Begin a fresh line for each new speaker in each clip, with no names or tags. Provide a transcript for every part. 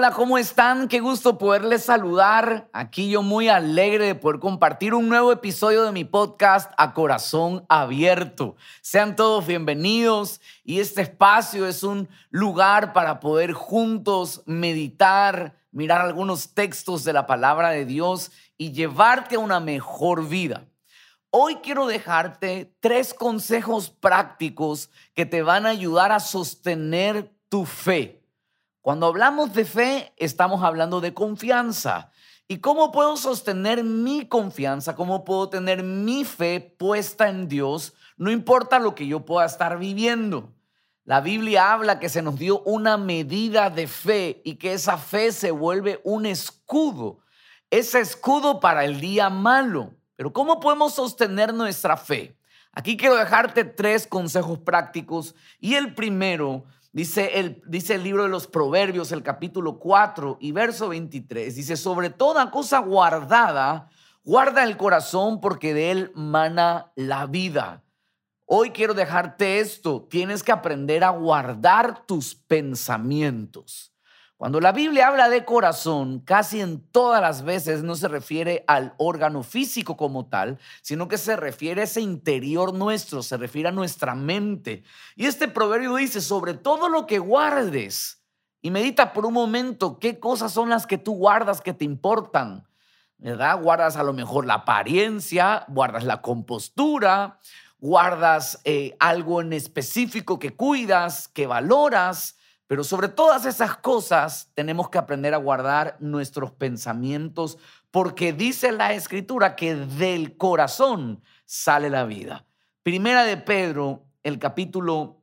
hola, ¿cómo están? Qué gusto poderles saludar. Aquí yo muy alegre de poder compartir un nuevo episodio de mi podcast A Corazón Abierto. Sean todos bienvenidos y este espacio es un lugar para poder juntos meditar, mirar algunos textos de la palabra de Dios y llevarte a una mejor vida. Hoy quiero dejarte tres consejos prácticos que te van a ayudar a sostener tu fe cuando hablamos de fe, estamos hablando de confianza. ¿Y cómo puedo sostener mi confianza? ¿Cómo puedo tener mi fe puesta en Dios? No importa lo que yo pueda estar viviendo. La Biblia habla que se nos dio una medida de fe y que esa fe se vuelve un escudo. Ese escudo para el día malo. Pero ¿cómo podemos sostener nuestra fe? Aquí quiero dejarte tres consejos prácticos y el primero Dice el, dice el libro de los Proverbios, el capítulo 4 y verso 23. Dice, sobre toda cosa guardada, guarda el corazón porque de él mana la vida. Hoy quiero dejarte esto. Tienes que aprender a guardar tus pensamientos. Cuando la Biblia habla de corazón, casi en todas las veces no se refiere al órgano físico como tal, sino que se refiere a ese interior nuestro, se refiere a nuestra mente. Y este proverbio dice, sobre todo lo que guardes, y medita por un momento qué cosas son las que tú guardas que te importan. ¿Verdad? Guardas a lo mejor la apariencia, guardas la compostura, guardas eh, algo en específico que cuidas, que valoras pero sobre todas esas cosas tenemos que aprender a guardar nuestros pensamientos porque dice la escritura que del corazón sale la vida. Primera de Pedro, el capítulo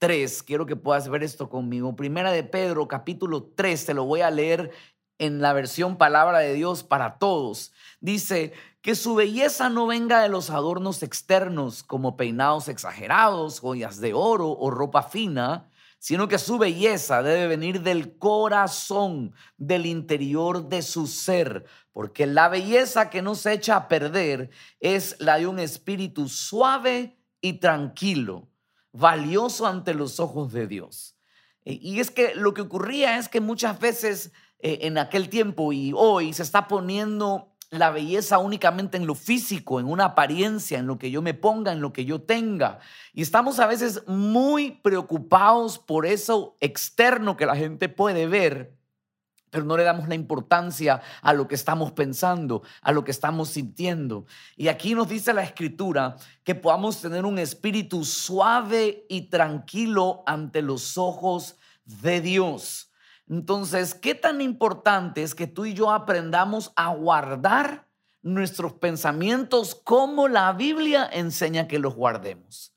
3, quiero que puedas ver esto conmigo. Primera de Pedro, capítulo 3, te lo voy a leer en la versión palabra de Dios para todos. Dice que su belleza no venga de los adornos externos como peinados exagerados, joyas de oro o ropa fina sino que su belleza debe venir del corazón, del interior de su ser, porque la belleza que no se echa a perder es la de un espíritu suave y tranquilo, valioso ante los ojos de Dios. E, y es que lo que ocurría es que muchas veces eh, en aquel tiempo y hoy se está poniendo la belleza únicamente en lo físico, en una apariencia, en lo que yo me ponga, en lo que yo tenga. Y estamos a veces muy preocupados por eso externo que la gente puede ver, pero no le damos la importancia a lo que estamos pensando, a lo que estamos sintiendo. Y aquí nos dice la escritura que podamos tener un espíritu suave y tranquilo ante los ojos de Dios. Entonces, ¿qué tan importante es que tú y yo aprendamos a guardar nuestros pensamientos como la Biblia enseña que los guardemos?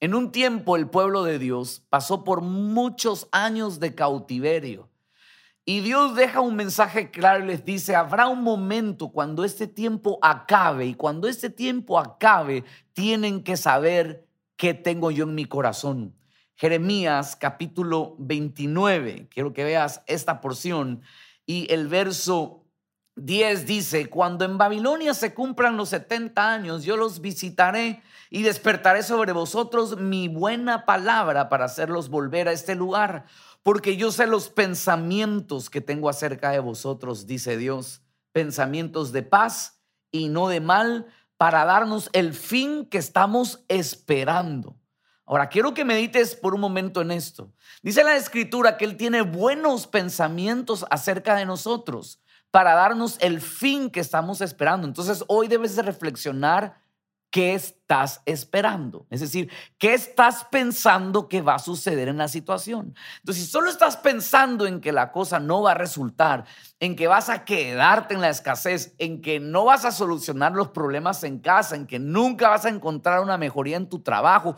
En un tiempo el pueblo de Dios pasó por muchos años de cautiverio. Y Dios deja un mensaje claro y les dice, habrá un momento cuando este tiempo acabe y cuando este tiempo acabe, tienen que saber qué tengo yo en mi corazón. Jeremías capítulo 29. Quiero que veas esta porción. Y el verso 10 dice, cuando en Babilonia se cumplan los 70 años, yo los visitaré y despertaré sobre vosotros mi buena palabra para hacerlos volver a este lugar, porque yo sé los pensamientos que tengo acerca de vosotros, dice Dios, pensamientos de paz y no de mal, para darnos el fin que estamos esperando. Ahora, quiero que medites por un momento en esto. Dice la escritura que Él tiene buenos pensamientos acerca de nosotros para darnos el fin que estamos esperando. Entonces, hoy debes de reflexionar qué estás esperando. Es decir, qué estás pensando que va a suceder en la situación. Entonces, si solo estás pensando en que la cosa no va a resultar, en que vas a quedarte en la escasez, en que no vas a solucionar los problemas en casa, en que nunca vas a encontrar una mejoría en tu trabajo,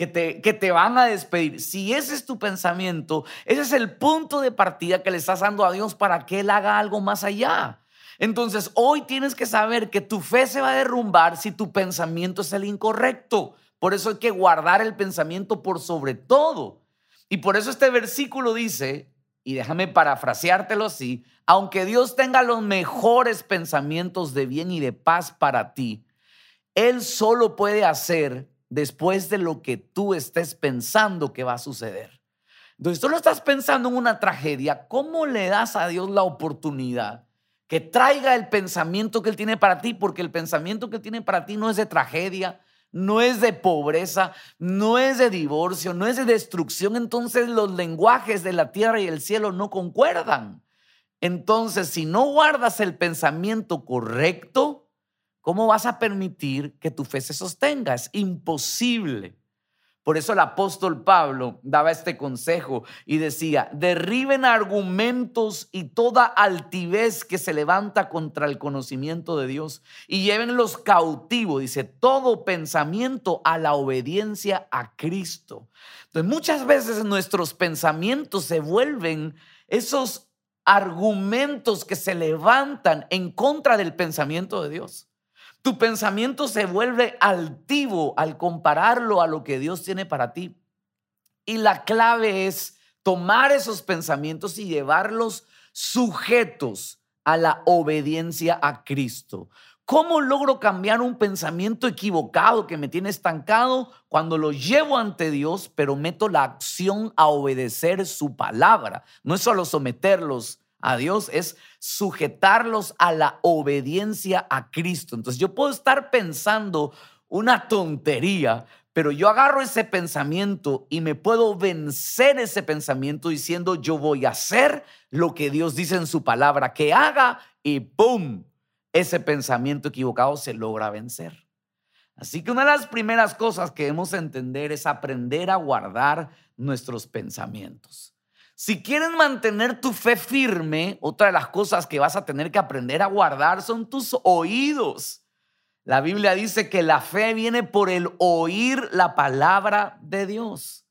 que te, que te van a despedir. Si ese es tu pensamiento, ese es el punto de partida que le estás dando a Dios para que Él haga algo más allá. Entonces, hoy tienes que saber que tu fe se va a derrumbar si tu pensamiento es el incorrecto. Por eso hay que guardar el pensamiento por sobre todo. Y por eso este versículo dice, y déjame parafraseártelo así, aunque Dios tenga los mejores pensamientos de bien y de paz para ti, Él solo puede hacer después de lo que tú estés pensando que va a suceder. Entonces, tú no estás pensando en una tragedia, ¿cómo le das a Dios la oportunidad que traiga el pensamiento que Él tiene para ti? Porque el pensamiento que tiene para ti no es de tragedia, no es de pobreza, no es de divorcio, no es de destrucción. Entonces los lenguajes de la tierra y el cielo no concuerdan. Entonces, si no guardas el pensamiento correcto, ¿cómo vas a permitir que tu fe se sostenga? Es imposible. Por eso el apóstol Pablo daba este consejo y decía, derriben argumentos y toda altivez que se levanta contra el conocimiento de Dios y llévenlos cautivos, dice, todo pensamiento a la obediencia a Cristo. Entonces muchas veces nuestros pensamientos se vuelven esos argumentos que se levantan en contra del pensamiento de Dios. Tu pensamiento se vuelve altivo al compararlo a lo que Dios tiene para ti. Y la clave es tomar esos pensamientos y llevarlos sujetos a la obediencia a Cristo. ¿Cómo logro cambiar un pensamiento equivocado que me tiene estancado cuando lo llevo ante Dios, pero meto la acción a obedecer su palabra? No es solo someterlos a Dios es sujetarlos a la obediencia a Cristo. Entonces yo puedo estar pensando una tontería, pero yo agarro ese pensamiento y me puedo vencer ese pensamiento diciendo yo voy a hacer lo que Dios dice en su palabra que haga y ¡pum! Ese pensamiento equivocado se logra vencer. Así que una de las primeras cosas que debemos entender es aprender a guardar nuestros pensamientos. Si quieren mantener tu fe firme, otra de las cosas que vas a tener que aprender a guardar son tus oídos. La Biblia dice que la fe viene por el oír la palabra de Dios.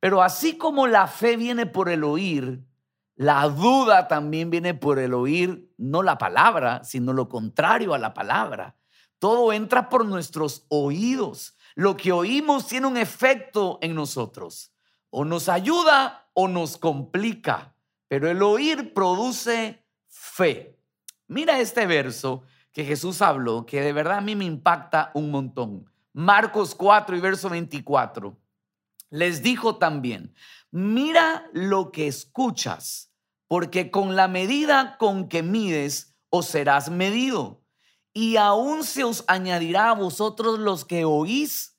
Pero así como la fe viene por el oír, la duda también viene por el oír no la palabra, sino lo contrario a la palabra. Todo entra por nuestros oídos. Lo que oímos tiene un efecto en nosotros. O nos ayuda o nos complica, pero el oír produce fe. Mira este verso que Jesús habló, que de verdad a mí me impacta un montón. Marcos 4 y verso 24. Les dijo también, mira lo que escuchas, porque con la medida con que mides, os serás medido. Y aún se os añadirá a vosotros los que oís.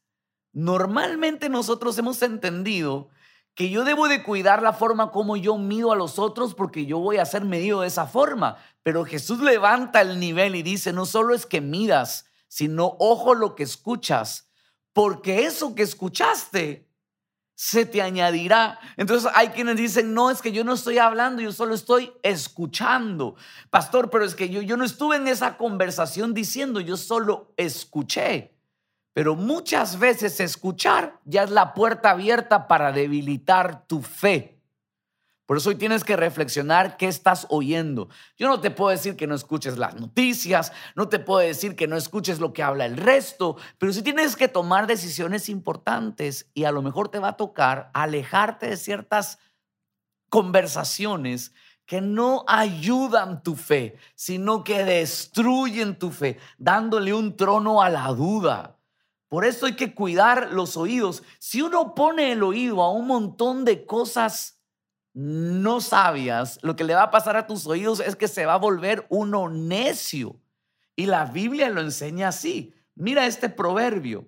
Normalmente nosotros hemos entendido que yo debo de cuidar la forma como yo mido a los otros porque yo voy a ser medido de esa forma. Pero Jesús levanta el nivel y dice, no solo es que midas, sino ojo lo que escuchas, porque eso que escuchaste se te añadirá. Entonces hay quienes dicen, no, es que yo no estoy hablando, yo solo estoy escuchando. Pastor, pero es que yo, yo no estuve en esa conversación diciendo, yo solo escuché. Pero muchas veces escuchar ya es la puerta abierta para debilitar tu fe. Por eso hoy tienes que reflexionar qué estás oyendo. Yo no te puedo decir que no escuches las noticias, no te puedo decir que no escuches lo que habla el resto, pero sí tienes que tomar decisiones importantes y a lo mejor te va a tocar alejarte de ciertas conversaciones que no ayudan tu fe, sino que destruyen tu fe, dándole un trono a la duda. Por eso hay que cuidar los oídos. Si uno pone el oído a un montón de cosas no sabias, lo que le va a pasar a tus oídos es que se va a volver uno necio. Y la Biblia lo enseña así. Mira este proverbio.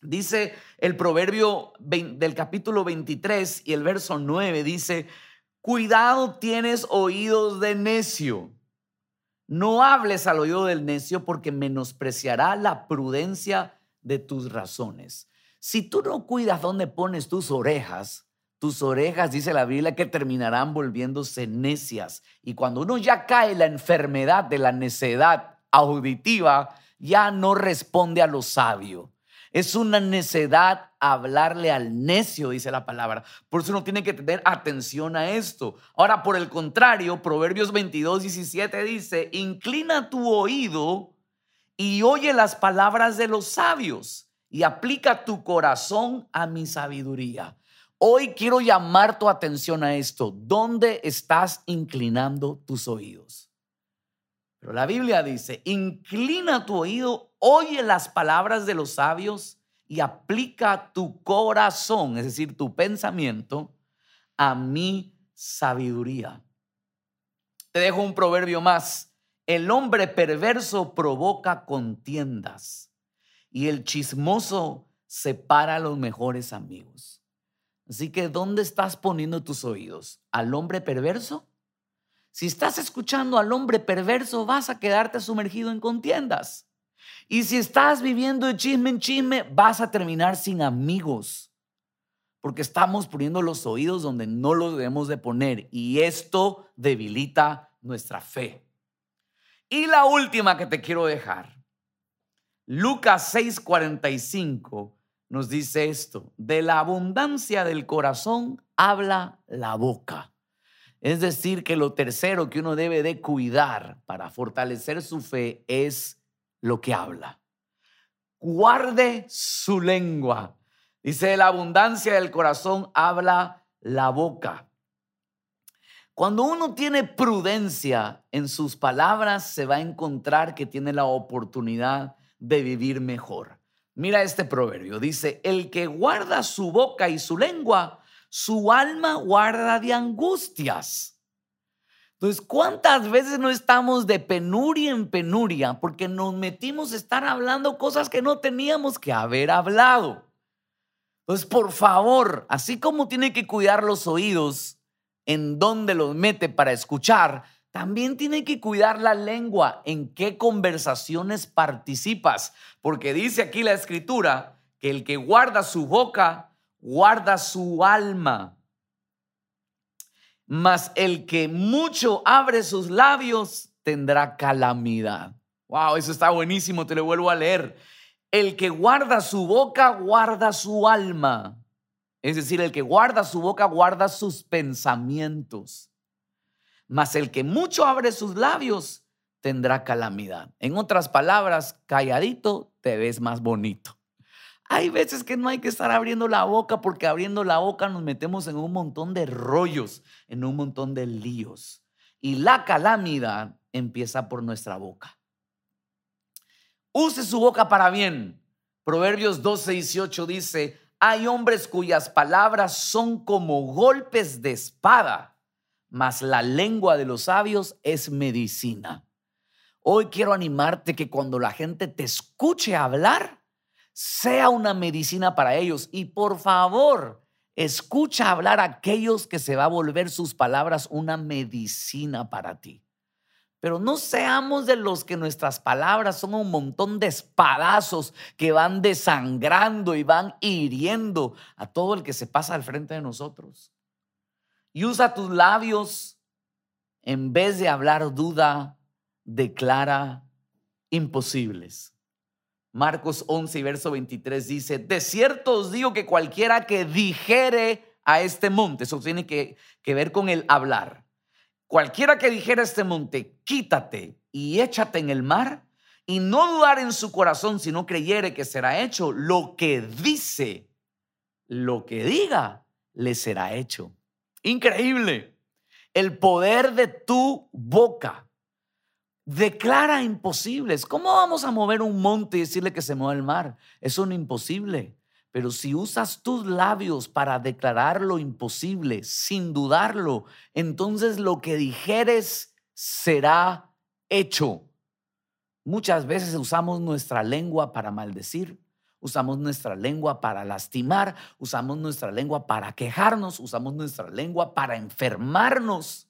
Dice el proverbio del capítulo 23 y el verso 9 dice, cuidado tienes oídos de necio. No hables al oído del necio porque menospreciará la prudencia de tus razones. Si tú no cuidas dónde pones tus orejas, tus orejas, dice la Biblia, que terminarán volviéndose necias. Y cuando uno ya cae la enfermedad de la necedad auditiva, ya no responde a lo sabio. Es una necedad hablarle al necio, dice la palabra. Por eso uno tiene que tener atención a esto. Ahora, por el contrario, Proverbios 22, 17 dice, inclina tu oído y oye las palabras de los sabios y aplica tu corazón a mi sabiduría. Hoy quiero llamar tu atención a esto. ¿Dónde estás inclinando tus oídos? Pero la Biblia dice, inclina tu oído, oye las palabras de los sabios y aplica tu corazón, es decir, tu pensamiento, a mi sabiduría. Te dejo un proverbio más. El hombre perverso provoca contiendas y el chismoso separa los mejores amigos. Así que, ¿dónde estás poniendo tus oídos? ¿Al hombre perverso? Si estás escuchando al hombre perverso, vas a quedarte sumergido en contiendas. Y si estás viviendo de chisme en chisme, vas a terminar sin amigos. Porque estamos poniendo los oídos donde no los debemos de poner. Y esto debilita nuestra fe. Y la última que te quiero dejar. Lucas 6:45 nos dice esto. De la abundancia del corazón habla la boca. Es decir, que lo tercero que uno debe de cuidar para fortalecer su fe es lo que habla. Guarde su lengua. Dice, de la abundancia del corazón habla la boca. Cuando uno tiene prudencia en sus palabras, se va a encontrar que tiene la oportunidad de vivir mejor. Mira este proverbio. Dice, el que guarda su boca y su lengua, su alma guarda de angustias. Entonces, ¿cuántas veces no estamos de penuria en penuria porque nos metimos a estar hablando cosas que no teníamos que haber hablado? Entonces, por favor, así como tiene que cuidar los oídos en donde los mete para escuchar, también tiene que cuidar la lengua, en qué conversaciones participas, porque dice aquí la escritura que el que guarda su boca guarda su alma. Mas el que mucho abre sus labios tendrá calamidad. Wow, eso está buenísimo, te lo vuelvo a leer. El que guarda su boca, guarda su alma. Es decir, el que guarda su boca, guarda sus pensamientos. Mas el que mucho abre sus labios, tendrá calamidad. En otras palabras, calladito te ves más bonito. Hay veces que no hay que estar abriendo la boca porque abriendo la boca nos metemos en un montón de rollos, en un montón de líos. Y la calamidad empieza por nuestra boca. Use su boca para bien. Proverbios 12, 18 dice, hay hombres cuyas palabras son como golpes de espada, mas la lengua de los sabios es medicina. Hoy quiero animarte que cuando la gente te escuche hablar, sea una medicina para ellos. Y por favor, escucha hablar a aquellos que se va a volver sus palabras una medicina para ti. Pero no seamos de los que nuestras palabras son un montón de espadazos que van desangrando y van hiriendo a todo el que se pasa al frente de nosotros. Y usa tus labios en vez de hablar duda, declara imposibles. Marcos 11 verso 23 dice, de cierto os digo que cualquiera que dijere a este monte, eso tiene que, que ver con el hablar, cualquiera que dijere a este monte, quítate y échate en el mar, y no dudar en su corazón, si no creyere que será hecho, lo que dice, lo que diga, le será hecho. Increíble. El poder de tu boca declara imposibles. ¿Cómo vamos a mover un monte y decirle que se mueva el mar? Es un imposible. Pero si usas tus labios para declarar lo imposible sin dudarlo, entonces lo que dijeres será hecho. Muchas veces usamos nuestra lengua para maldecir, usamos nuestra lengua para lastimar, usamos nuestra lengua para quejarnos, usamos nuestra lengua para enfermarnos.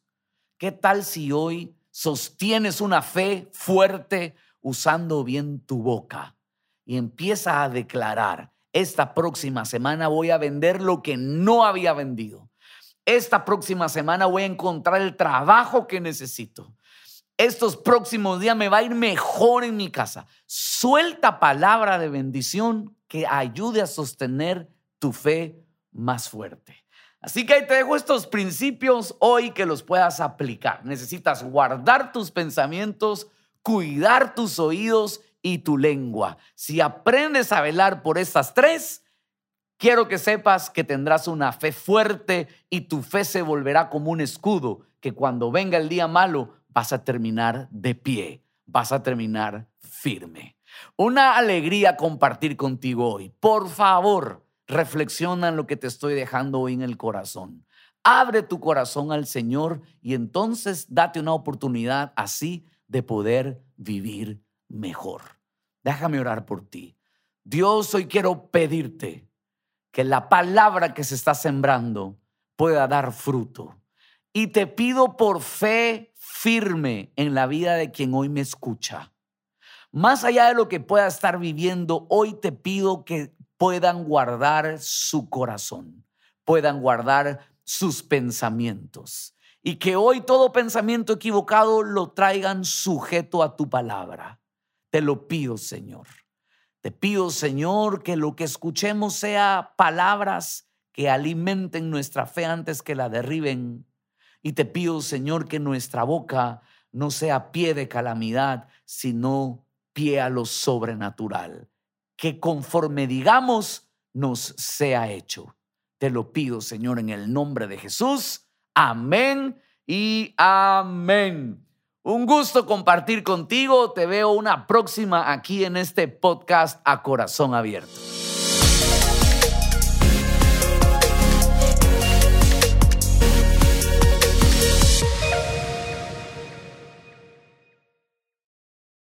¿Qué tal si hoy sostienes una fe fuerte usando bien tu boca y empieza a declarar, esta próxima semana voy a vender lo que no había vendido. Esta próxima semana voy a encontrar el trabajo que necesito. Estos próximos días me va a ir mejor en mi casa. Suelta palabra de bendición que ayude a sostener tu fe más fuerte. Así que ahí te dejo estos principios hoy que los puedas aplicar. Necesitas guardar tus pensamientos, cuidar tus oídos y tu lengua. Si aprendes a velar por estas tres, quiero que sepas que tendrás una fe fuerte y tu fe se volverá como un escudo que cuando venga el día malo vas a terminar de pie, vas a terminar firme. Una alegría compartir contigo hoy. Por favor, Reflexiona en lo que te estoy dejando hoy en el corazón. Abre tu corazón al Señor y entonces date una oportunidad así de poder vivir mejor. Déjame orar por ti. Dios, hoy quiero pedirte que la palabra que se está sembrando pueda dar fruto. Y te pido por fe firme en la vida de quien hoy me escucha. Más allá de lo que pueda estar viviendo, hoy te pido que puedan guardar su corazón, puedan guardar sus pensamientos y que hoy todo pensamiento equivocado lo traigan sujeto a tu palabra. Te lo pido, Señor. Te pido, Señor, que lo que escuchemos sea palabras que alimenten nuestra fe antes que la derriben. Y te pido, Señor, que nuestra boca no sea pie de calamidad, sino pie a lo sobrenatural. Que conforme digamos, nos sea hecho. Te lo pido, Señor, en el nombre de Jesús. Amén y amén. Un gusto compartir contigo. Te veo una próxima aquí en este podcast a corazón abierto.